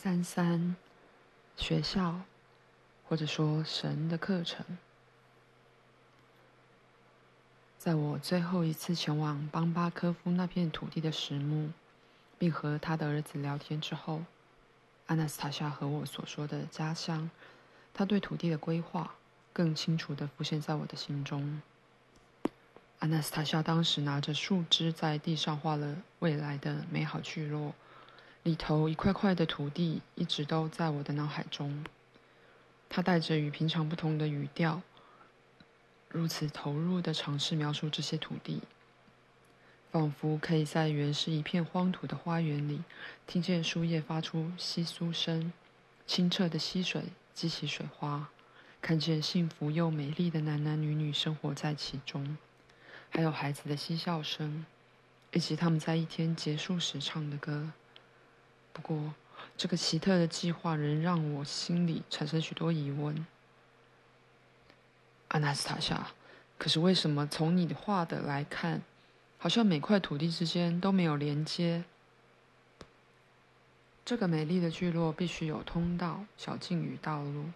三三学校，或者说神的课程。在我最后一次前往邦巴科夫那片土地的石墓，并和他的儿子聊天之后，阿纳斯塔夏和我所说的家乡，他对土地的规划，更清楚地浮现在我的心中。阿纳斯塔夏当时拿着树枝在地上画了未来的美好聚落。里头一块块的土地一直都在我的脑海中。他带着与平常不同的语调，如此投入地尝试描述这些土地，仿佛可以在原是一片荒土的花园里，听见树叶发出窸窣声，清澈的溪水激起水花，看见幸福又美丽的男男女女生活在其中，还有孩子的嬉笑声，以及他们在一天结束时唱的歌。不过，这个奇特的计划仍让我心里产生许多疑问。阿纳斯塔夏，可是为什么从你画的来看，好像每块土地之间都没有连接？这个美丽的聚落必须有通道、小径与道路，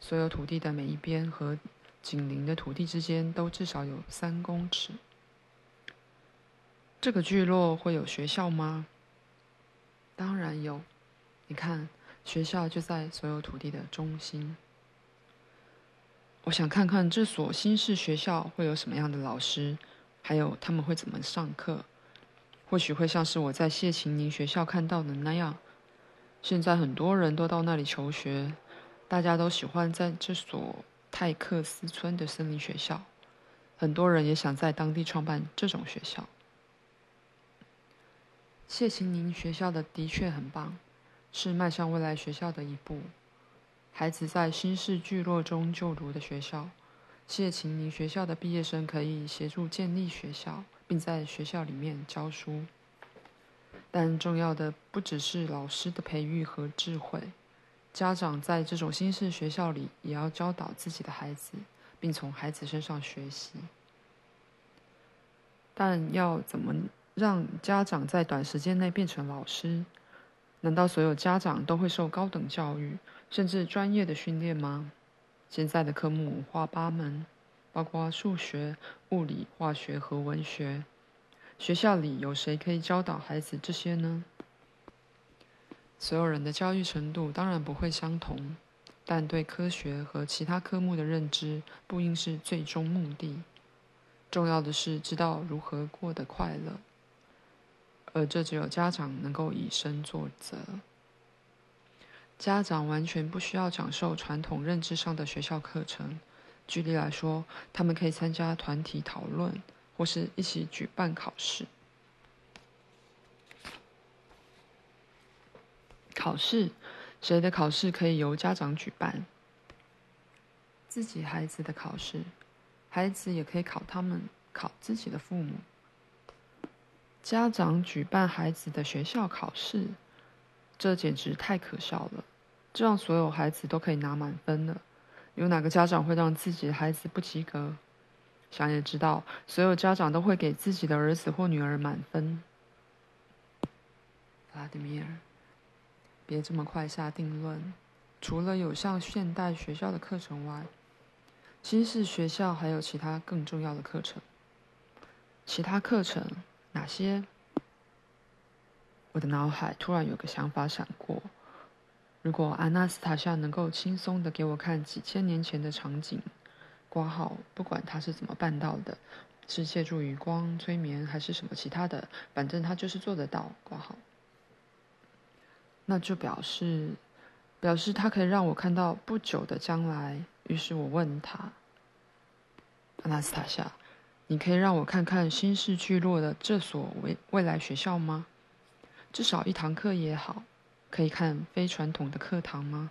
所有土地的每一边和紧邻的土地之间都至少有三公尺。这个聚落会有学校吗？当然有，你看，学校就在所有土地的中心。我想看看这所新式学校会有什么样的老师，还有他们会怎么上课。或许会像是我在谢琴宁学校看到的那样。现在很多人都到那里求学，大家都喜欢在这所泰克斯村的森林学校。很多人也想在当地创办这种学校。谢琴宁学校的的确很棒，是迈向未来学校的一步。孩子在新式聚落中就读的学校，谢琴宁学校的毕业生可以协助建立学校，并在学校里面教书。但重要的不只是老师的培育和智慧，家长在这种新式学校里也要教导自己的孩子，并从孩子身上学习。但要怎么？让家长在短时间内变成老师？难道所有家长都会受高等教育，甚至专业的训练吗？现在的科目五花八门，包括数学、物理、化学和文学。学校里有谁可以教导孩子这些呢？所有人的教育程度当然不会相同，但对科学和其他科目的认知不应是最终目的。重要的是知道如何过得快乐。而这只有家长能够以身作则。家长完全不需要讲授传统认知上的学校课程。举例来说，他们可以参加团体讨论，或是一起举办考试。考试，谁的考试可以由家长举办？自己孩子的考试，孩子也可以考他们，考自己的父母。家长举办孩子的学校考试，这简直太可笑了！这让所有孩子都可以拿满分了。有哪个家长会让自己的孩子不及格？想也知道，所有家长都会给自己的儿子或女儿满分。弗拉迪米尔，别这么快下定论。除了有像现代学校的课程外，新式学校还有其他更重要的课程。其他课程。哪些？我的脑海突然有个想法闪过：如果阿纳斯塔夏能够轻松的给我看几千年前的场景，挂号，不管他是怎么办到的，是借助余光、催眠还是什么其他的，反正他就是做得到，挂号。那就表示，表示他可以让我看到不久的将来。于是我问他：阿纳斯塔夏。你可以让我看看新市聚落的这所未未来学校吗？至少一堂课也好。可以看非传统的课堂吗？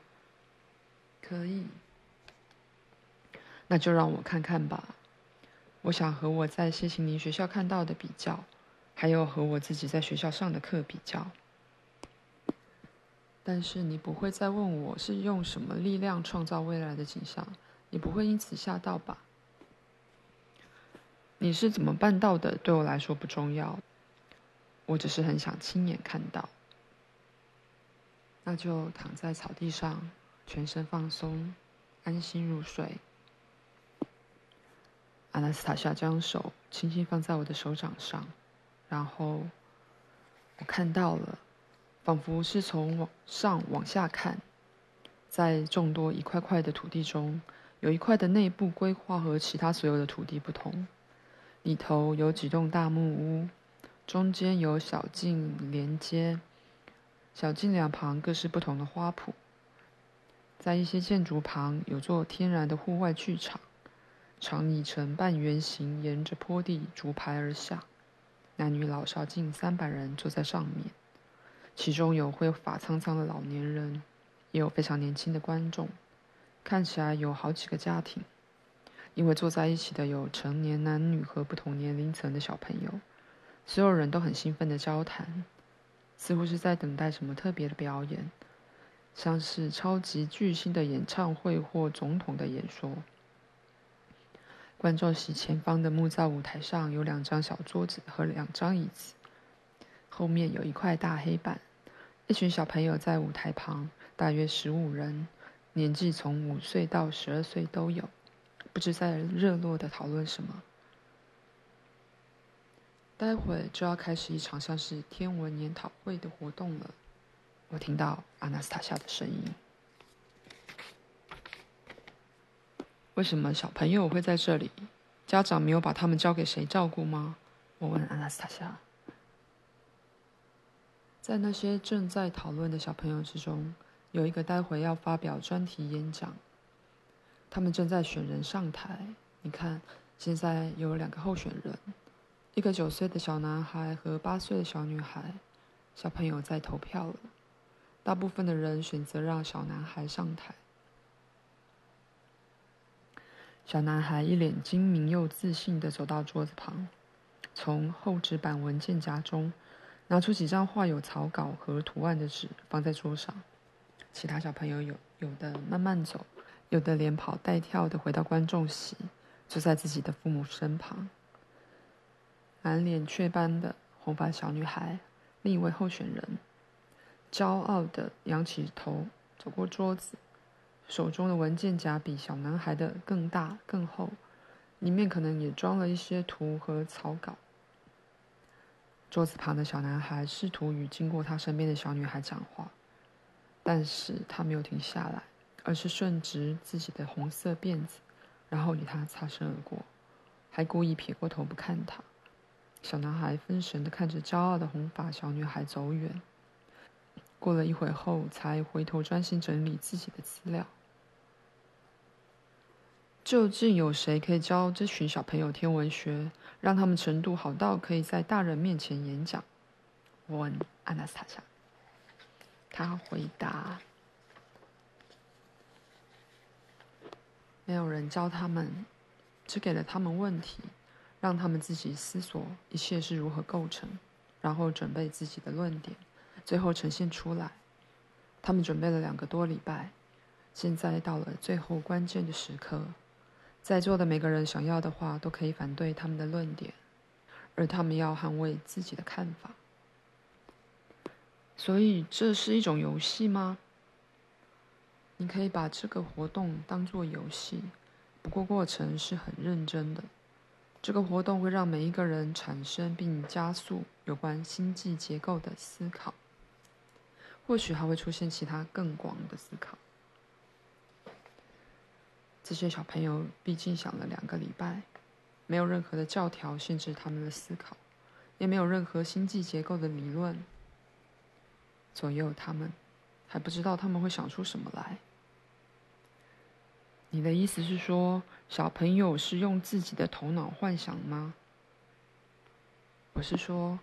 可以。那就让我看看吧。我想和我在谢琴宁学校看到的比较，还有和我自己在学校上的课比较。但是你不会再问我是用什么力量创造未来的景象，你不会因此吓到吧？你是怎么办到的？对我来说不重要，我只是很想亲眼看到。那就躺在草地上，全身放松，安心入睡。阿纳斯塔夏将手轻轻放在我的手掌上，然后我看到了，仿佛是从往上往下看，在众多一块块的土地中，有一块的内部规划和其他所有的土地不同，里头有几栋大木屋，中间有小径连接。小径两旁各是不同的花圃，在一些建筑旁有座天然的户外剧场，长椅呈半圆形，沿着坡地逐排而下，男女老少近三百人坐在上面，其中有灰发苍苍的老年人，也有非常年轻的观众，看起来有好几个家庭，因为坐在一起的有成年男女和不同年龄层的小朋友，所有人都很兴奋地交谈。似乎是在等待什么特别的表演，像是超级巨星的演唱会或总统的演说。观众席前方的木造舞台上有两张小桌子和两张椅子，后面有一块大黑板。一群小朋友在舞台旁，大约十五人，年纪从五岁到十二岁都有，不知在热络的讨论什么。待会就要开始一场像是天文研讨会的活动了。我听到阿纳斯塔夏的声音。为什么小朋友会在这里？家长没有把他们交给谁照顾吗？我问阿纳斯塔夏。在那些正在讨论的小朋友之中，有一个待会要发表专题演讲。他们正在选人上台。你看，现在有两个候选人。一个九岁的小男孩和八岁的小女孩，小朋友在投票了。大部分的人选择让小男孩上台。小男孩一脸精明又自信地走到桌子旁，从厚纸板文件夹中拿出几张画有草稿和图案的纸放在桌上。其他小朋友有有的慢慢走，有的连跑带跳的回到观众席，坐在自己的父母身旁。满脸雀斑的红发小女孩，另一位候选人，骄傲的仰起头，走过桌子，手中的文件夹比小男孩的更大更厚，里面可能也装了一些图和草稿。桌子旁的小男孩试图与经过他身边的小女孩讲话，但是他没有停下来，而是顺直自己的红色辫子，然后与他擦身而过，还故意撇过头不看他。小男孩分神地看着骄傲的红发小女孩走远，过了一会后，才回头专心整理自己的资料。究竟有谁可以教这群小朋友天文学，让他们程度好到可以在大人面前演讲？我问阿纳斯塔夏。他回答：“没有人教他们，只给了他们问题。”让他们自己思索一切是如何构成，然后准备自己的论点，最后呈现出来。他们准备了两个多礼拜，现在到了最后关键的时刻，在座的每个人想要的话都可以反对他们的论点，而他们要捍卫自己的看法。所以这是一种游戏吗？你可以把这个活动当做游戏，不过过程是很认真的。这个活动会让每一个人产生并加速有关星际结构的思考，或许还会出现其他更广的思考。这些小朋友毕竟想了两个礼拜，没有任何的教条限制他们的思考，也没有任何星际结构的理论左右他们，还不知道他们会想出什么来。你的意思是说，小朋友是用自己的头脑幻想吗？我是说，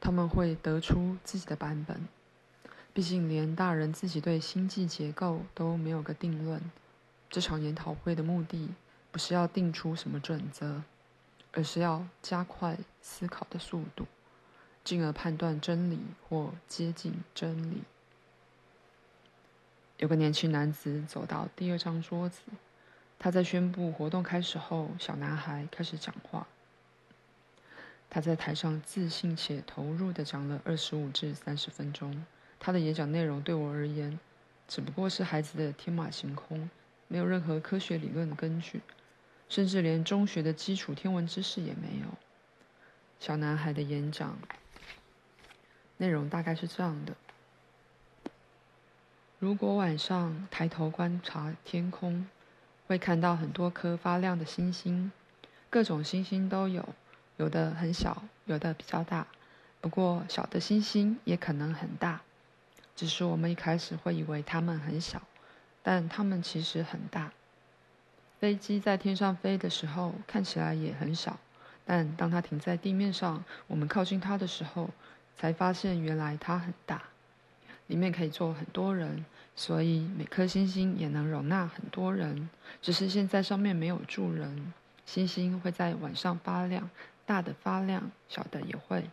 他们会得出自己的版本。毕竟，连大人自己对星际结构都没有个定论。这场研讨会的目的，不是要定出什么准则，而是要加快思考的速度，进而判断真理或接近真理。有个年轻男子走到第二张桌子，他在宣布活动开始后，小男孩开始讲话。他在台上自信且投入地讲了二十五至三十分钟，他的演讲内容对我而言，只不过是孩子的天马行空，没有任何科学理论的根据，甚至连中学的基础天文知识也没有。小男孩的演讲内容大概是这样的：如果晚上抬头观察天空，会看到很多颗发亮的星星，各种星星都有，有的很小，有的比较大。不过小的星星也可能很大。只是我们一开始会以为它们很小，但它们其实很大。飞机在天上飞的时候看起来也很小，但当它停在地面上，我们靠近它的时候，才发现原来它很大。里面可以坐很多人，所以每颗星星也能容纳很多人。只是现在上面没有住人。星星会在晚上发亮，大的发亮，小的也会。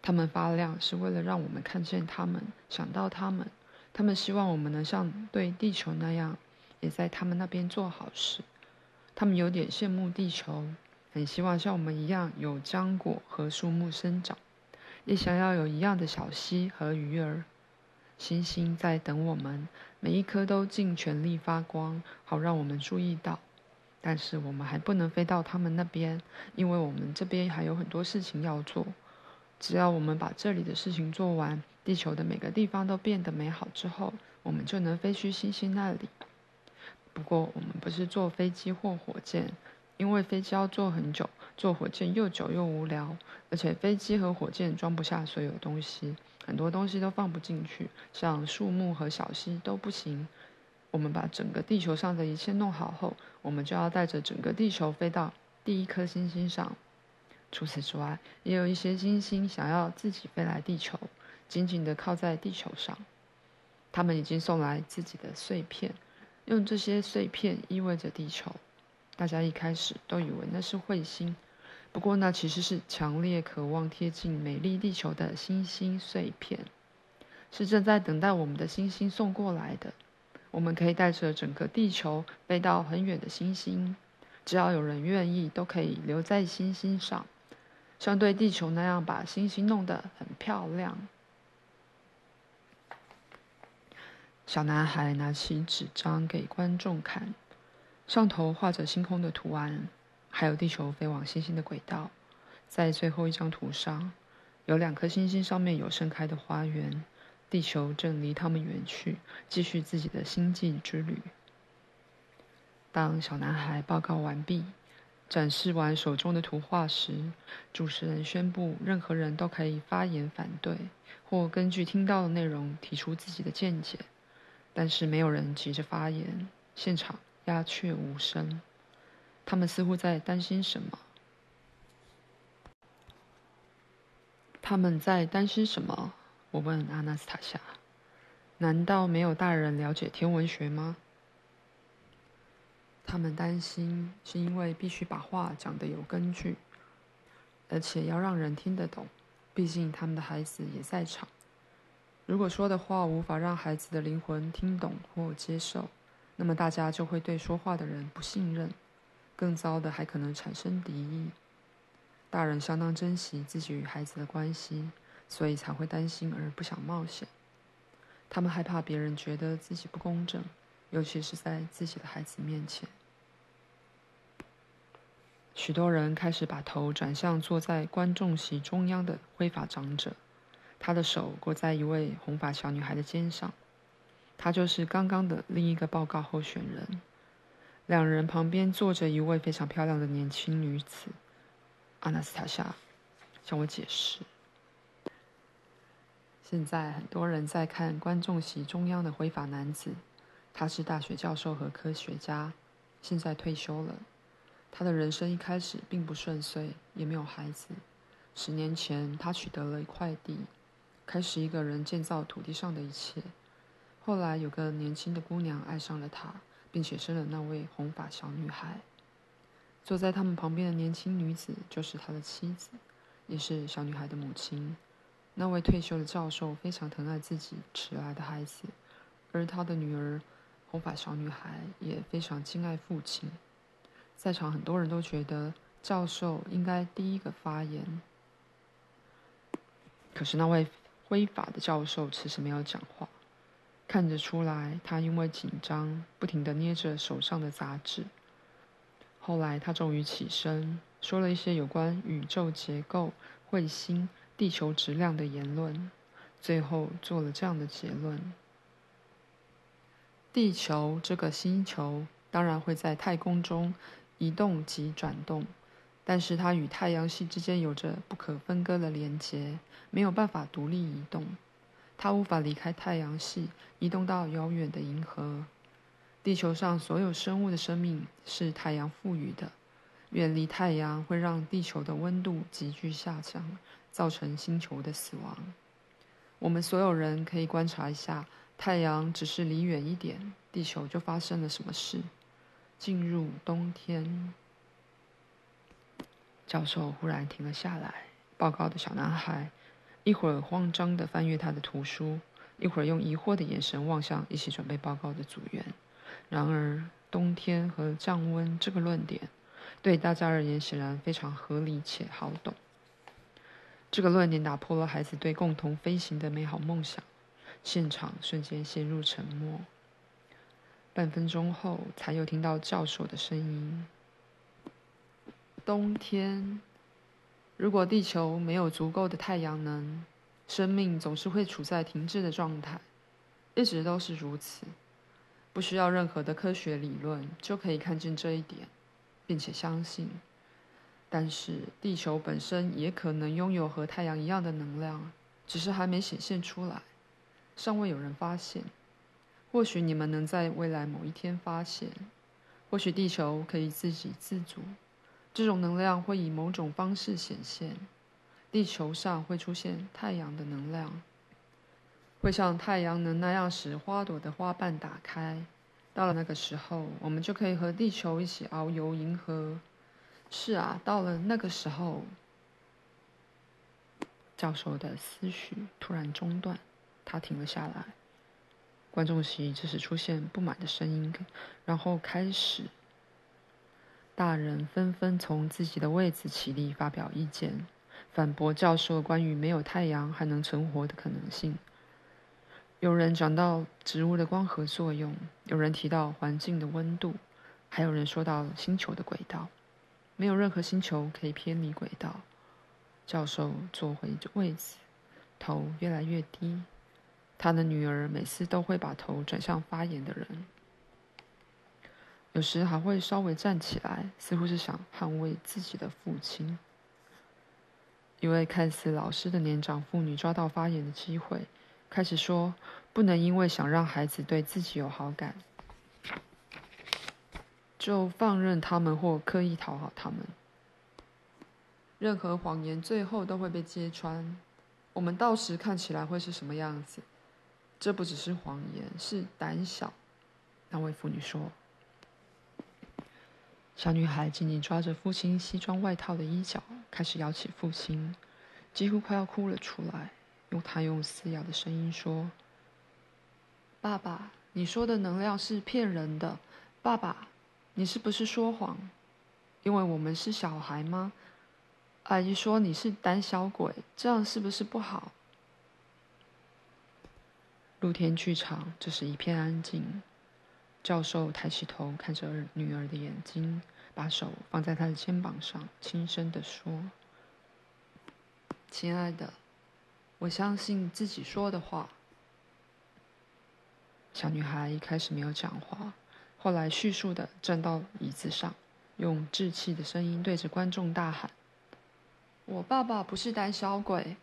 它们发亮是为了让我们看见它们，想到它们。他们希望我们能像对地球那样，也在他们那边做好事。他们有点羡慕地球，很希望像我们一样有浆果和树木生长，也想要有一样的小溪和鱼儿。星星在等我们，每一颗都尽全力发光，好让我们注意到。但是我们还不能飞到他们那边，因为我们这边还有很多事情要做。只要我们把这里的事情做完，地球的每个地方都变得美好之后，我们就能飞去星星那里。不过，我们不是坐飞机或火箭，因为飞机要坐很久，坐火箭又久又无聊，而且飞机和火箭装不下所有东西，很多东西都放不进去，像树木和小溪都不行。我们把整个地球上的一切弄好后，我们就要带着整个地球飞到第一颗星星上。除此之外，也有一些星星想要自己飞来地球，紧紧地靠在地球上。他们已经送来自己的碎片，用这些碎片依偎着地球。大家一开始都以为那是彗星，不过那其实是强烈渴望贴近美丽地球的星星碎片，是正在等待我们的星星送过来的。我们可以带着整个地球飞到很远的星星，只要有人愿意，都可以留在星星上。像对地球那样把星星弄得很漂亮。小男孩拿起纸张给观众看，上头画着星空的图案，还有地球飞往星星的轨道。在最后一张图上，有两颗星星，上面有盛开的花园，地球正离他们远去，继续自己的星际之旅。当小男孩报告完毕。展示完手中的图画时，主持人宣布，任何人都可以发言反对，或根据听到的内容提出自己的见解。但是没有人急着发言，现场鸦雀无声。他们似乎在担心什么？他们在担心什么？我问阿纳斯塔夏。难道没有大人了解天文学吗？他们担心，是因为必须把话讲得有根据，而且要让人听得懂。毕竟他们的孩子也在场。如果说的话无法让孩子的灵魂听懂或接受，那么大家就会对说话的人不信任。更糟的，还可能产生敌意。大人相当珍惜自己与孩子的关系，所以才会担心而不想冒险。他们害怕别人觉得自己不公正。尤其是在自己的孩子面前，许多人开始把头转向坐在观众席中央的灰发长者，他的手搁在一位红发小女孩的肩上，他就是刚刚的另一个报告候选人。两人旁边坐着一位非常漂亮的年轻女子，阿纳斯塔夏向我解释。现在很多人在看观众席中央的灰发男子。他是大学教授和科学家，现在退休了。他的人生一开始并不顺遂，也没有孩子。十年前，他取得了一块地，开始一个人建造土地上的一切。后来，有个年轻的姑娘爱上了他，并且生了那位红发小女孩。坐在他们旁边的年轻女子就是他的妻子，也是小女孩的母亲。那位退休的教授非常疼爱自己迟来的孩子，而他的女儿。红发小女孩也非常敬爱父亲，在场很多人都觉得教授应该第一个发言。可是那位灰发的教授迟迟没有讲话，看得出来他因为紧张，不停地捏着手上的杂志。后来他终于起身，说了一些有关宇宙结构、彗星、地球质量的言论，最后做了这样的结论：地球这个星球当然会在太空中移动及转动。但是它与太阳系之间有着不可分割的连接，没有办法独立移动。它无法离开太阳系，移动到遥远的银河。地球上所有生物的生命是太阳赋予的。远离太阳会让地球的温度急剧下降，造成星球的死亡。我们所有人可以观察一下，太阳只是离远一点，地球就发生了什么事。进入冬天。教授忽然停了下来。报告的小男孩一会儿慌张地翻阅他的图书，一会儿用疑惑的眼神望向一起准备报告的组员。然而，冬天和降温这个论点对大家而言显然非常合理且好懂。这个论点打破了孩子对共同飞行的美好梦想。现场瞬间陷入沉默。半分钟后，才又听到教授的声音。冬天，如果地球没有足够的太阳能，生命总是会处在停滞的状态，一直都是如此。不需要任何的科学理论就可以看见这一点，并且相信。但是，地球本身也可能拥有和太阳一样的能量，只是还没显现出来，尚未有人发现。或许你们能在未来某一天发现，或许地球可以自给自足。这种能量会以某种方式显现，地球上会出现太阳的能量，会像太阳能那样使花朵的花瓣打开。到了那个时候，我们就可以和地球一起遨游银河。是啊，到了那个时候，教授的思绪突然中断，他停了下来。观众席这时出现不满的声音，然后开始。大人纷纷从自己的位子起立，发表意见，反驳教授关于没有太阳还能存活的可能性。有人讲到植物的光合作用，有人提到环境的温度，还有人说到星球的轨道。没有任何星球可以偏离轨道。教授坐回位子，头越来越低。他的女儿每次都会把头转向发言的人。有时还会稍微站起来，似乎是想捍卫自己的父亲。一位看似老实的年长妇女抓到发言的机会，开始说：“不能因为想让孩子对自己有好感，就放任他们或刻意讨好他们。任何谎言最后都会被揭穿。我们到时看起来会是什么样子？这不只是谎言，是胆小。”那位妇女说。小女孩紧紧抓着父亲西装外套的衣角，开始摇起父亲，几乎快要哭了出来。用她用嘶哑的声音说：“爸爸，你说的能量是骗人的。爸爸，你是不是说谎？因为我们是小孩吗？阿姨说你是胆小鬼，这样是不是不好？”露天剧场，这是一片安静。教授抬起头看着女儿的眼睛，把手放在她的肩膀上，轻声地说：“亲爱的，我相信自己说的话。”小女孩一开始没有讲话，后来叙述的站到椅子上，用稚气的声音对着观众大喊：“我爸爸不是胆小鬼，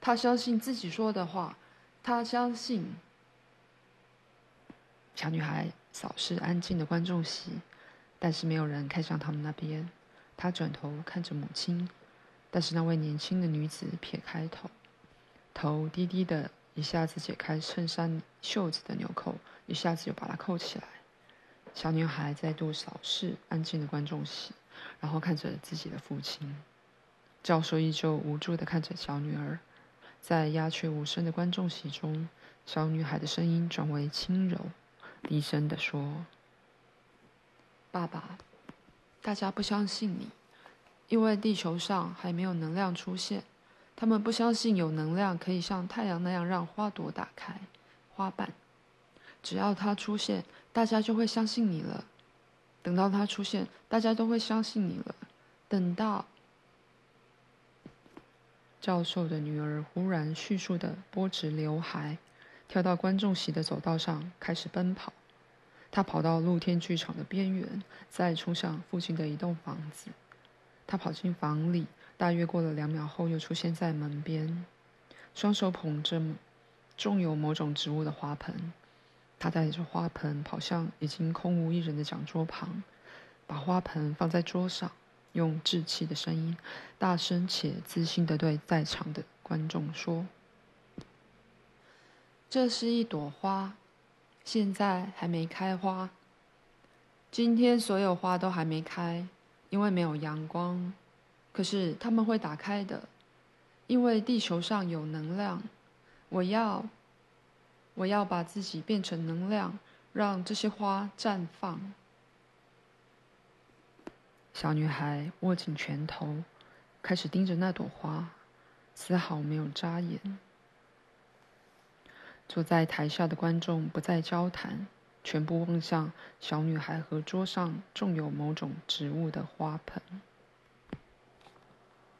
他相信自己说的话，他相信。”小女孩。扫视安静的观众席，但是没有人看向他们那边。他转头看着母亲，但是那位年轻的女子撇开头，头低低的，一下子解开衬衫袖子的纽扣，一下子又把它扣起来。小女孩再度扫视安静的观众席，然后看着自己的父亲。教授依旧无助的看着小女儿，在鸦雀无声的观众席中，小女孩的声音转为轻柔。低声地说：“爸爸，大家不相信你，因为地球上还没有能量出现，他们不相信有能量可以像太阳那样让花朵打开花瓣。只要它出现，大家就会相信你了。等到它出现，大家都会相信你了。等到教授的女儿忽然迅速地拨直刘海，跳到观众席的走道上，开始奔跑。他跑到露天剧场的边缘，再冲向附近的一栋房子。他跑进房里，大约过了两秒后，又出现在门边，双手捧着种有某种植物的花盆。他带着花盆跑向已经空无一人的讲桌旁，把花盆放在桌上，用稚气的声音，大声且自信地对在场的观众说：“这是一朵花，现在还没开花。今天所有花都还没开，因为没有阳光。可是它们会打开的，因为地球上有能量。我要。”我要把自己变成能量，让这些花绽放。小女孩握紧拳头，开始盯着那朵花，丝毫没有眨眼。坐在台下的观众不再交谈，全部望向小女孩和桌上种有某种植物的花盆。